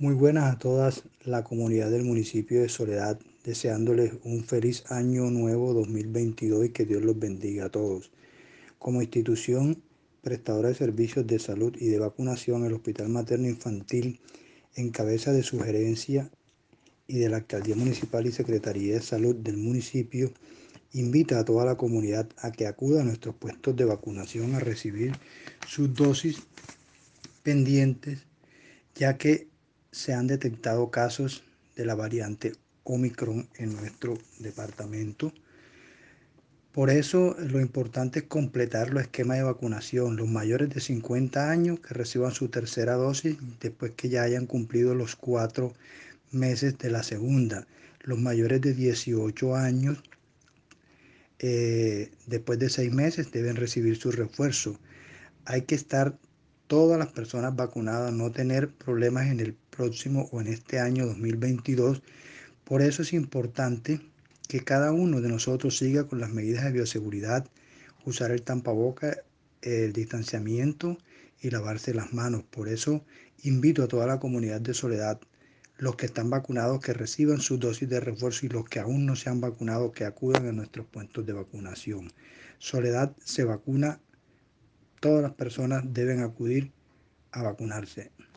Muy buenas a todas la comunidad del municipio de Soledad, deseándoles un feliz año nuevo 2022 y que Dios los bendiga a todos. Como institución prestadora de servicios de salud y de vacunación, el Hospital Materno Infantil, en cabeza de sugerencia y de la Alcaldía Municipal y Secretaría de Salud del municipio, invita a toda la comunidad a que acuda a nuestros puestos de vacunación a recibir sus dosis pendientes, ya que se han detectado casos de la variante Omicron en nuestro departamento. Por eso lo importante es completar los esquemas de vacunación. Los mayores de 50 años que reciban su tercera dosis después que ya hayan cumplido los cuatro meses de la segunda. Los mayores de 18 años eh, después de seis meses deben recibir su refuerzo. Hay que estar todas las personas vacunadas, no tener problemas en el próximo o en este año 2022. Por eso es importante que cada uno de nosotros siga con las medidas de bioseguridad, usar el tampaboca, el distanciamiento y lavarse las manos. Por eso invito a toda la comunidad de Soledad, los que están vacunados que reciban su dosis de refuerzo y los que aún no se han vacunado que acudan a nuestros puestos de vacunación. Soledad se vacuna todas las personas deben acudir a vacunarse.